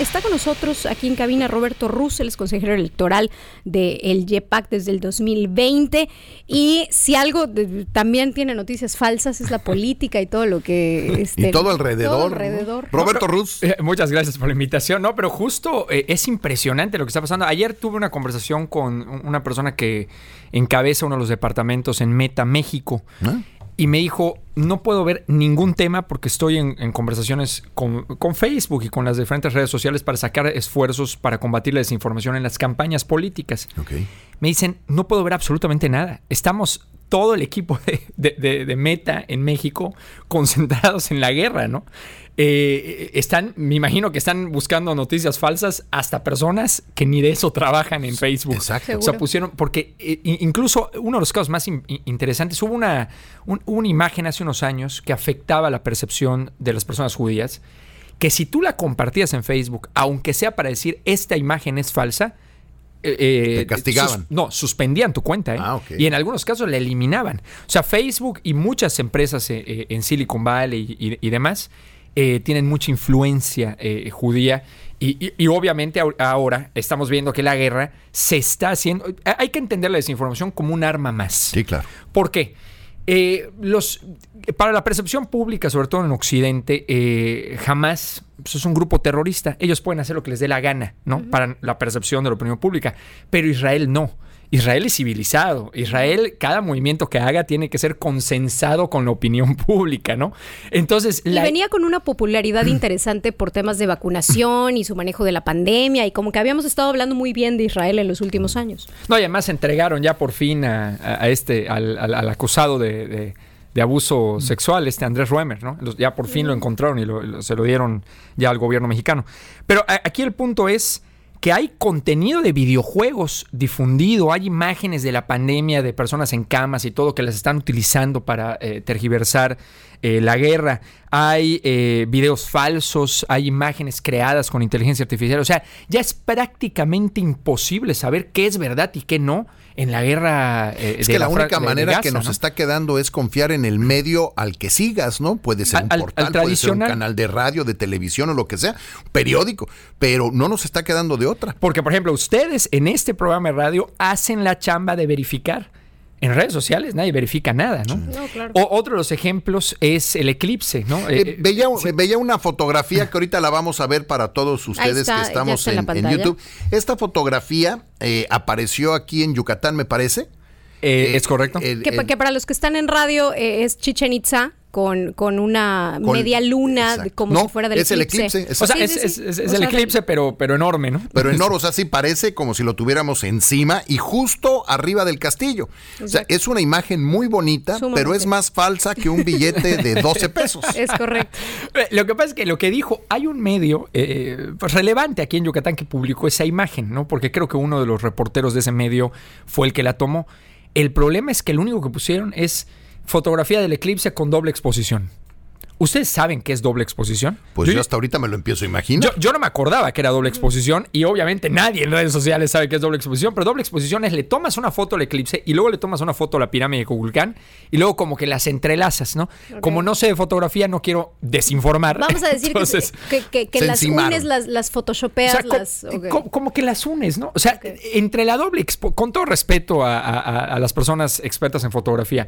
Está con nosotros aquí en cabina Roberto Russell, es consejero electoral del el YEPAC desde el 2020. Y si algo también tiene noticias falsas es la política y todo lo que... Este, y todo alrededor. alrededor. Roberto Rus. Eh, muchas gracias por la invitación. No, pero justo eh, es impresionante lo que está pasando. Ayer tuve una conversación con una persona que encabeza uno de los departamentos en Meta, México. ¿Ah? Y me dijo, no puedo ver ningún tema porque estoy en, conversaciones con, Facebook y con las diferentes redes sociales para sacar esfuerzos para combatir la desinformación en las campañas políticas. Me dicen, no puedo ver absolutamente nada. Estamos todo el equipo de, Meta en México concentrados en la guerra, ¿no? Eh, están, me imagino que están buscando noticias falsas hasta personas que ni de eso trabajan en Facebook. Exacto. O sea, pusieron, porque eh, incluso uno de los casos más interesantes, hubo una, una imagen hace unos años que afectaba la percepción de las personas judías, que si tú la compartías en Facebook, aunque sea para decir esta imagen es falsa, eh, Te castigaban. no, suspendían tu cuenta. ¿eh? Ah, y en algunos casos la eliminaban. O sea, Facebook y muchas empresas en Silicon Valley y demás eh, tienen mucha influencia eh, judía y, obviamente ahora estamos viendo que la guerra se está haciendo... Hay que entender la desinformación como un arma más. Sí, claro. ¿Por qué? Eh, los, para la percepción pública, sobre todo en Occidente, jamás pues, es un grupo terrorista. Ellos pueden hacer lo que les dé la gana, ¿no? Para la percepción de la opinión pública. Pero Israel no. Israel es civilizado. Israel, cada movimiento que haga tiene que ser consensado con la opinión pública, ¿no? Entonces. Y venía con una popularidad interesante por temas de vacunación y su manejo de la pandemia, y como que habíamos estado hablando muy bien de Israel en los últimos años. No, y además entregaron ya por fin a, este, al, acusado de, abuso sexual, este Andrés Ruemer, ¿no? Ya por fin lo encontraron y se lo dieron ya al gobierno mexicano. Pero aquí el punto es que hay contenido de videojuegos difundido, hay imágenes de la pandemia, de personas en camas y todo que las están utilizando para eh, tergiversar eh, la guerra, hay eh, videos falsos, hay imágenes creadas con inteligencia artificial, o sea, ya es prácticamente imposible saber qué es verdad y qué no en la guerra. Eh, es que la, única manera que nos está quedando es confiar en el medio al que sigas, ¿no? Puede ser un portal, puede ser un canal de radio, de televisión o lo que sea, periódico, pero no nos está quedando de otra. Porque, por ejemplo, ustedes en este programa de radio hacen la chamba de verificar en redes sociales nadie verifica nada, ¿no? o, otro de los ejemplos es el eclipse, ¿no? Eh, eh, veía, veía, una fotografía que ahorita la vamos a ver para todos ustedes que estamos en, YouTube. Esta fotografía eh, apareció aquí en Yucatán, me parece. es correcto. que, para los que están en radio es Chichen Itza con, con una media luna como si fuera del es eclipse. el eclipse. o sea, es, el eclipse, pero, pero enorme, ¿no? Pero enorme, o sea, sí parece como si lo tuviéramos encima y justo arriba del castillo. O sea, es una imagen muy bonita, pero es más falsa que un billete de 12 pesos. Es correcto. Eh, lo que pasa es que lo que dijo, hay un medio eh, pues relevante aquí en Yucatán que publicó esa imagen, ¿no? Porque creo que uno de los reporteros de ese medio fue el que la tomó. El problema es que el único que pusieron es fotografía del eclipse con doble exposición. ¿Ustedes saben qué es doble exposición? Pues yo, hasta ahorita me lo empiezo a imaginar. Yo, no me acordaba que era doble exposición y obviamente nadie en redes sociales sabe qué es doble exposición, pero doble exposición es le tomas una foto al eclipse y luego le tomas una foto a la pirámide de Kukulcán y luego como que las entrelazas, ¿no? Como no sé de fotografía, no quiero desinformar. Vamos a decir que, las unes, las, las photoshopeas. como, que las unes, ¿no? O sea, entre la doble, con todo respeto a las personas expertas en fotografía,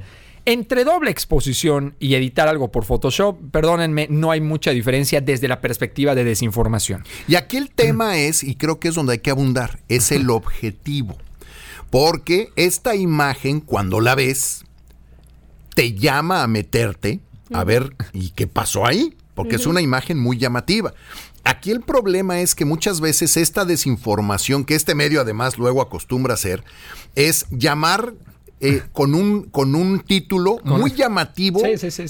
entre doble exposición y editar algo por Photoshop, perdónenme, no hay mucha diferencia desde la perspectiva de desinformación. Y aquí el tema es, y creo que es donde hay que abundar, es el objetivo. Porque esta imagen, cuando la ves, te llama a meterte a ver, ¿y qué pasó ahí? Porque es una imagen muy llamativa. Aquí el problema es que muchas veces esta desinformación, que este medio además luego acostumbra a hacer, es llamar eh, con, un, con un título muy llamativo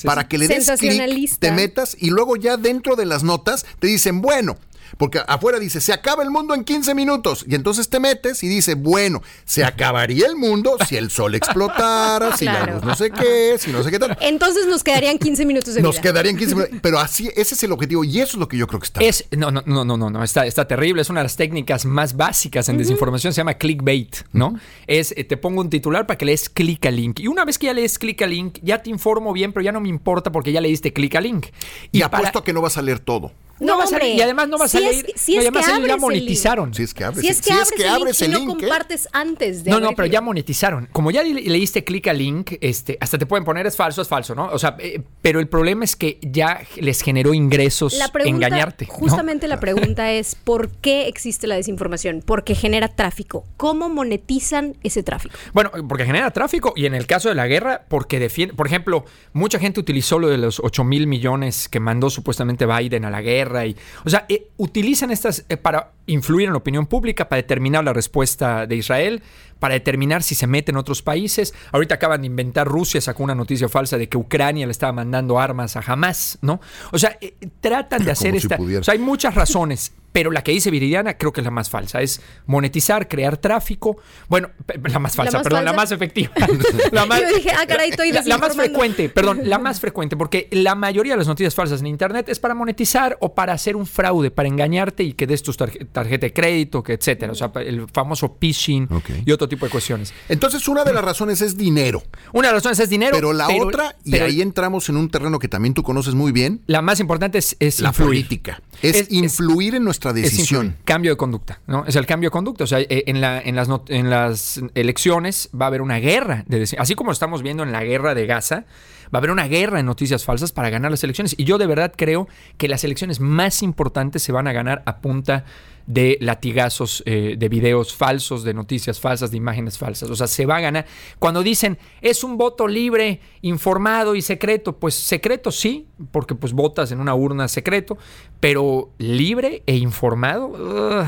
para que le des clic, te metas y luego ya dentro de las notas te dicen, bueno, porque afuera dice, se acaba el mundo en 15 minutos. Y entonces te metes y dice, bueno, se acabaría el mundo si el sol explotara, si la luz no sé qué, si no sé qué tal. Entonces nos quedarían 15 minutos de Nos quedarían 15 minutos. Pero así, ese es el objetivo y eso es lo que yo creo que está. Es, no, no, no, no, no, no está, está terrible. Es una de las técnicas más básicas en desinformación. Se llama clickbait, ¿no? Es, eh, te pongo un titular para que lees clic al link. Y una vez que ya lees clic al link, ya te informo bien, pero ya no me importa porque ya le diste clic al link. Y, apuesto a que no vas a leer todo. No, va a salir, y además no va a salir. si no, es y además que ya monetizaron. Si es que abres, Si es que abres el link, si no ¿eh? compartes antes de No, no, pero ya monetizaron. Como ya le, le diste clic al link, este, hasta te pueden poner es falso, es falso, ¿no? O sea, eh, pero el problema es que ya les generó ingresos La pregunta, engañarte. ¿no? Justamente la pregunta es ¿por qué existe la desinformación? Porque genera tráfico. ¿Cómo monetizan ese tráfico? Bueno, porque genera tráfico y en el caso de la guerra, porque defiende, por ejemplo, mucha gente utilizó lo de los 8 mil millones que mandó supuestamente Biden a la guerra y, o sea, eh, utilizan estas eh, para influir en la opinión pública, para determinar la respuesta de Israel, para determinar si se mete en otros países. Ahorita acaban de inventar, Rusia sacó una noticia falsa de que Ucrania le estaba mandando armas a Hamas, ¿no? O sea, eh, tratan de hacer si esta... o sea, hay muchas razones. Pero la que dice Viridiana creo que es la más falsa. Es monetizar, crear tráfico. Bueno, la más falsa, más perdón, la más efectiva. la más, Yo dije, ah, caray, estoy la, la más frecuente, perdón, la más frecuente, porque la mayoría de las noticias falsas en Internet es para monetizar o para hacer un fraude, para engañarte y que des tu tarje- tarjeta de crédito, que etcétera. O sea, el famoso phishing y otro tipo de cuestiones. Entonces, una de las razones es dinero. Una de las razones es dinero. Pero la otra, y pero ahí entramos en un terreno que también tú conoces muy bien, la más importante es, es la influir. política. Es, influir en nuestra es decisión. Cambio de conducta, ¿no? Es el cambio de conducta. O sea, eh, en, la- en las, en las elecciones va a haber una guerra. De, deci- así como estamos viendo en la guerra de Gaza, va a haber una guerra en noticias falsas para ganar las elecciones. Y yo de verdad creo que las elecciones más importantes se van a ganar a punta de latigazos, eh, de videos falsos, de noticias falsas, de imágenes falsas. O sea, se va a ganar. Cuando dicen es un voto libre, informado y secreto, pues secreto sí, porque pues votas en una urna secreto, pero libre e informado,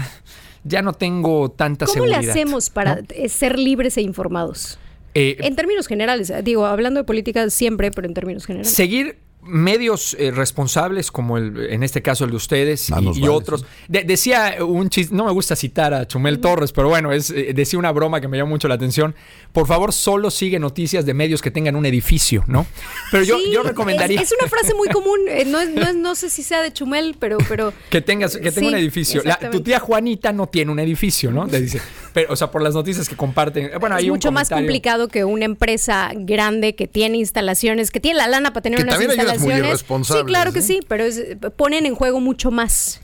ya no tengo tanta ¿Cómo seguridad. le hacemos para ¿no? ser libres e informados? Eh, En términos generales, digo, hablando de política siempre, pero en términos generales. seguir medios eh, responsables como el, en este caso el de ustedes y, nos y vale, otros. De- decía un chiste, no me gusta citar a Chumel Torres, pero bueno, es, eh, decía una broma que me llamó mucho la atención. Por favor, solo sigue noticias de medios que tengan un edificio, ¿no? Pero yo, Sí, yo recomendaría Es, es una frase muy común. eh, no, es- no, es- no sé si sea de Chumel, pero. pero que tengas que tenga Sí, un edificio. La- tu tía Juanita no tiene un edificio, ¿no? Le dice, pero, o sea, por las noticias que comparten. Bueno, es hay un mucho más complicado que una empresa grande que tiene instalaciones, que tiene la lana para tener Que unas también muy instalaciones. irresponsables, sí, claro que ¿eh? sí, pero es- ponen en juego mucho más.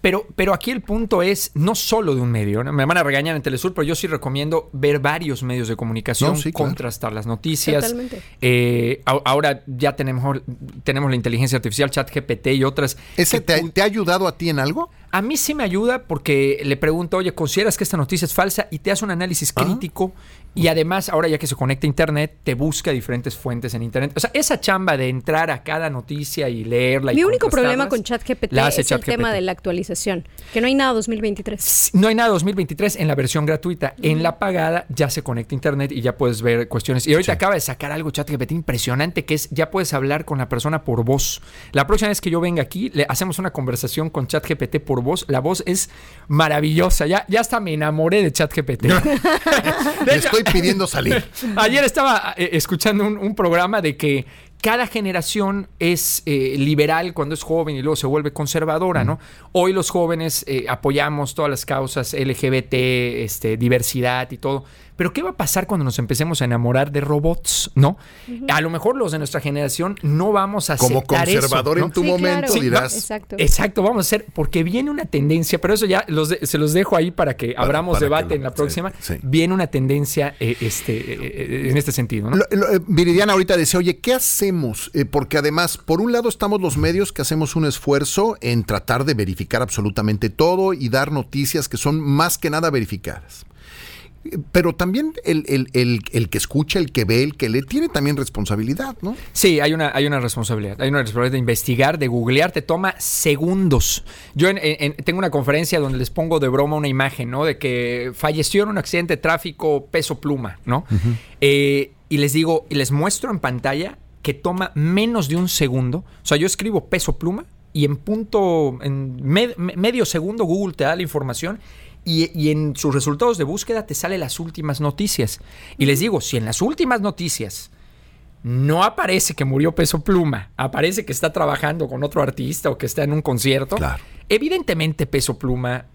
Pero, pero aquí el punto es no solo de un medio. ¿no? Me van a regañar en Telesur, pero yo sí recomiendo ver varios medios de comunicación, No, sí, claro. contrastar las noticias. Totalmente. Eh, a- ahora ya tenemos, tenemos la inteligencia artificial, ChatGPT y otras. ¿Ese que te, te ha ayudado a ti en algo? A mí sí me ayuda porque le pregunto, oye, ¿consideras que esta noticia es falsa? Y te hace un análisis Ah. crítico. Y además, ahora ya que se conecta a Internet, te busca diferentes fuentes en Internet. O sea, esa chamba de entrar a cada noticia y leerla. y Mi único problema con ChatGPT es el tema de la actualización, que no hay nada 2023. Sí, No hay nada 2023 en la versión gratuita. En la pagada ya se conecta a internet y ya puedes ver cuestiones. Y ahorita acaba de sacar algo ChatGPT impresionante que es ya puedes hablar con la persona por voz. La próxima vez que yo venga aquí, le hacemos una conversación con ChatGPT por voz. La voz es maravillosa. Ya, ya hasta me enamoré de ChatGPT. Estoy pidiendo salir. Ayer estaba eh, escuchando un, un programa de que cada generación es eh, liberal cuando es joven y luego se vuelve conservadora, ¿no? Hoy los jóvenes eh, apoyamos todas las causas LGBT, este, diversidad y todo. Pero ¿qué va a pasar cuando nos empecemos a enamorar de robots, no? A lo mejor los de nuestra generación no vamos a Como aceptar eso, conservador ¿no? en tu Sí, momento claro. Sí, dirás. Exacto. Exacto, vamos a hacer, porque viene una tendencia, pero eso ya los de- se los dejo ahí para que Para- abramos para que debate lo- en la próxima. sí. Viene una tendencia eh, este, eh, eh, en este sentido, ¿no? Lo- lo- eh, Viridiana ahorita decía, oye, ¿qué hacemos? Eh, porque además, por un lado estamos los medios que hacemos un esfuerzo en tratar de verificar absolutamente todo y dar noticias que son más que nada verificadas. Eh, Pero también el, el- el- el que escucha, el que ve, el que lee, tiene también responsabilidad, ¿no? Sí, hay una, hay una responsabilidad. Hay una responsabilidad de investigar, de googlear, te toma segundos. Yo en- en- tengo una conferencia donde les pongo de broma una imagen, ¿no? De que falleció en un accidente de tráfico peso pluma, ¿no? Eh, y les digo, y les muestro en pantalla que toma menos de un segundo. O sea, yo escribo peso pluma y en punto, en med- me- medio segundo Google te da la información y, y en sus resultados de búsqueda te salen las últimas noticias. Y les digo, si en las últimas noticias no aparece que murió Peso Pluma, aparece que está trabajando con otro artista o que está en un concierto, Claro. evidentemente Peso Pluma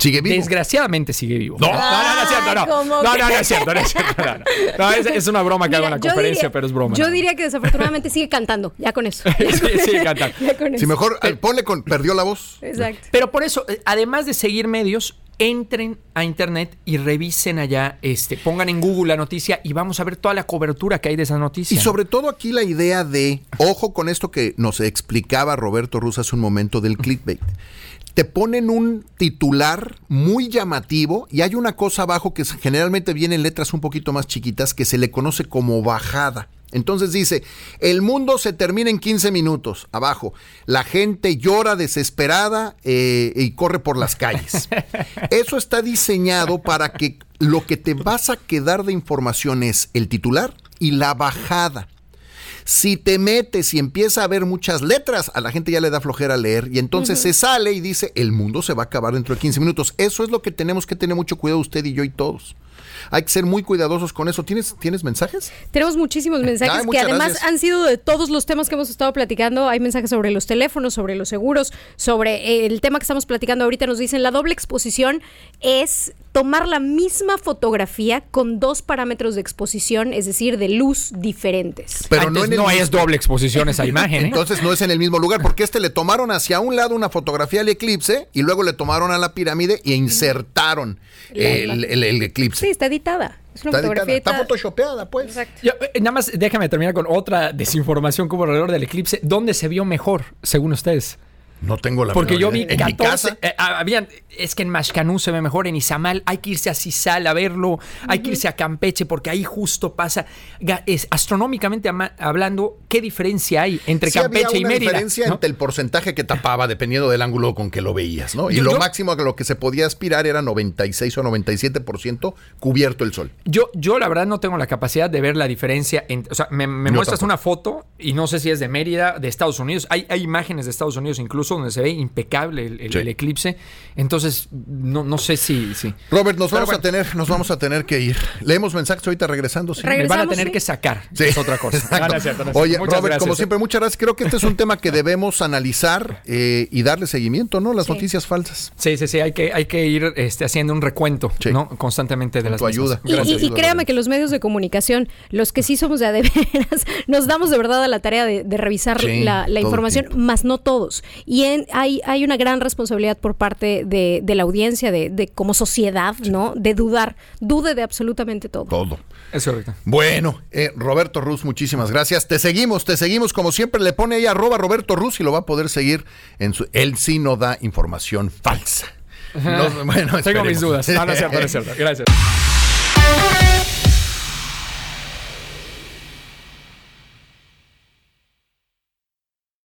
¿Sigue vivo? Desgraciadamente sigue vivo. No. no, no, no es cierto, no. Ay, ¿cómo No, no, no que? es cierto, no es cierto. No, no. No, es, es una broma que hago en la conferencia, diría- pero es broma. Yo no. diría que desafortunadamente sigue cantando, ya con eso. Sí, sigue cantando. Ya con Si eso. mejor, eh, ponle con, perdió la voz. Exacto. Pero por eso, eh, además de seguir medios, entren a internet y revisen allá, este, pongan en Google la noticia y vamos a ver toda la cobertura que hay de esa noticia. Y sobre todo aquí la idea de, ojo con esto que nos explicaba Roberto Ruz hace un momento del clickbait. Te ponen un titular muy llamativo y hay una cosa abajo que generalmente viene en letras un poquito más chiquitas que se le conoce como bajada. Entonces dice, el mundo se termina en 15 minutos. Abajo, la gente llora desesperada eh, y corre por las calles. Eso está diseñado para que lo que te vas a quedar de información es el titular y la bajada. Si te metes y empieza a ver muchas letras, a la gente ya le da flojera leer y entonces se sale y dice, el mundo se va a acabar dentro de 15 minutos. Eso es lo que tenemos que tener mucho cuidado usted y yo y todos. Hay que ser muy cuidadosos con eso. ¿Tienes, ¿tienes mensajes? Tenemos muchísimos mensajes Ay, que además gracias. han sido de todos los temas que hemos estado platicando. Hay mensajes sobre los teléfonos, sobre los seguros, sobre el tema que estamos platicando ahorita. Nos dicen la doble exposición es tomar la misma fotografía con dos parámetros de exposición, es decir, de luz diferentes. Pero Antes no en el no mismo- es doble exposición esa imagen. ¿eh? Entonces no es en el mismo lugar, porque este le tomaron hacia un lado una fotografía al eclipse y luego le tomaron a la pirámide e insertaron el, el- el eclipse. Sí, está editada. Es una Está, editada, fotografía está editada. photoshopeada, pues. Exacto. Yo, eh, nada más déjame terminar con otra desinformación que hubo alrededor del eclipse. ¿Dónde se vio mejor, según ustedes? No tengo la Porque yo vi idea. en mi 14. casa. eh, ah, habían, es que en Mashcanú se ve mejor, en Izamal hay que irse a Cisal a verlo, hay que irse a Campeche porque ahí justo pasa. Es, astronómicamente ama- hablando, ¿qué diferencia hay entre Sí había Campeche y una Mérida? diferencia ¿no? entre el porcentaje que tapaba dependiendo del ángulo con que lo veías, ¿no? Y Yo- lo yo- máximo a lo que se podía aspirar era 96 o 97% cubierto el sol. Yo, yo la verdad no tengo la capacidad de ver la diferencia. En, o sea, me, me muestras tampoco. una foto y no sé si es de Mérida, de Estados Unidos. Hay, hay imágenes de Estados Unidos incluso donde se ve impecable el, el- Sí. el eclipse. Entonces, no, no sé si... si Robert, nos Pero vamos a tener, nos vamos a tener que ir. Leemos mensajes ahorita regresando. sí. me van a tener sí. que sacar. Sí. Es otra cosa. Oye. Muchas Robert, como gracias, siempre, muchas gracias. Creo que este es un tema que debemos analizar eh, y darle seguimiento, ¿no? Las Sí. noticias falsas. Sí, sí, sí, hay que, hay que ir este, haciendo un recuento, Sí. ¿no? Constantemente de Con las tu ayuda. Y, créame que los medios de comunicación, los que sí somos de a de veras, nos damos de verdad a la tarea de, de revisar Sí, la, la información, más no todos. Y hay, hay una gran responsabilidad por parte de, de la audiencia, de, de como sociedad, ¿no? De dudar, dude de absolutamente todo. Todo. Es correcto. Bueno, eh, Roberto Ruz, muchísimas gracias. Te seguimos, te seguimos. Como siempre, le pone ahí arroba Roberto Ruz y lo va a poder seguir en su. Él sí no da información falsa. No, bueno, Tengo mis dudas. No, no es cierto, no es cierto. Gracias.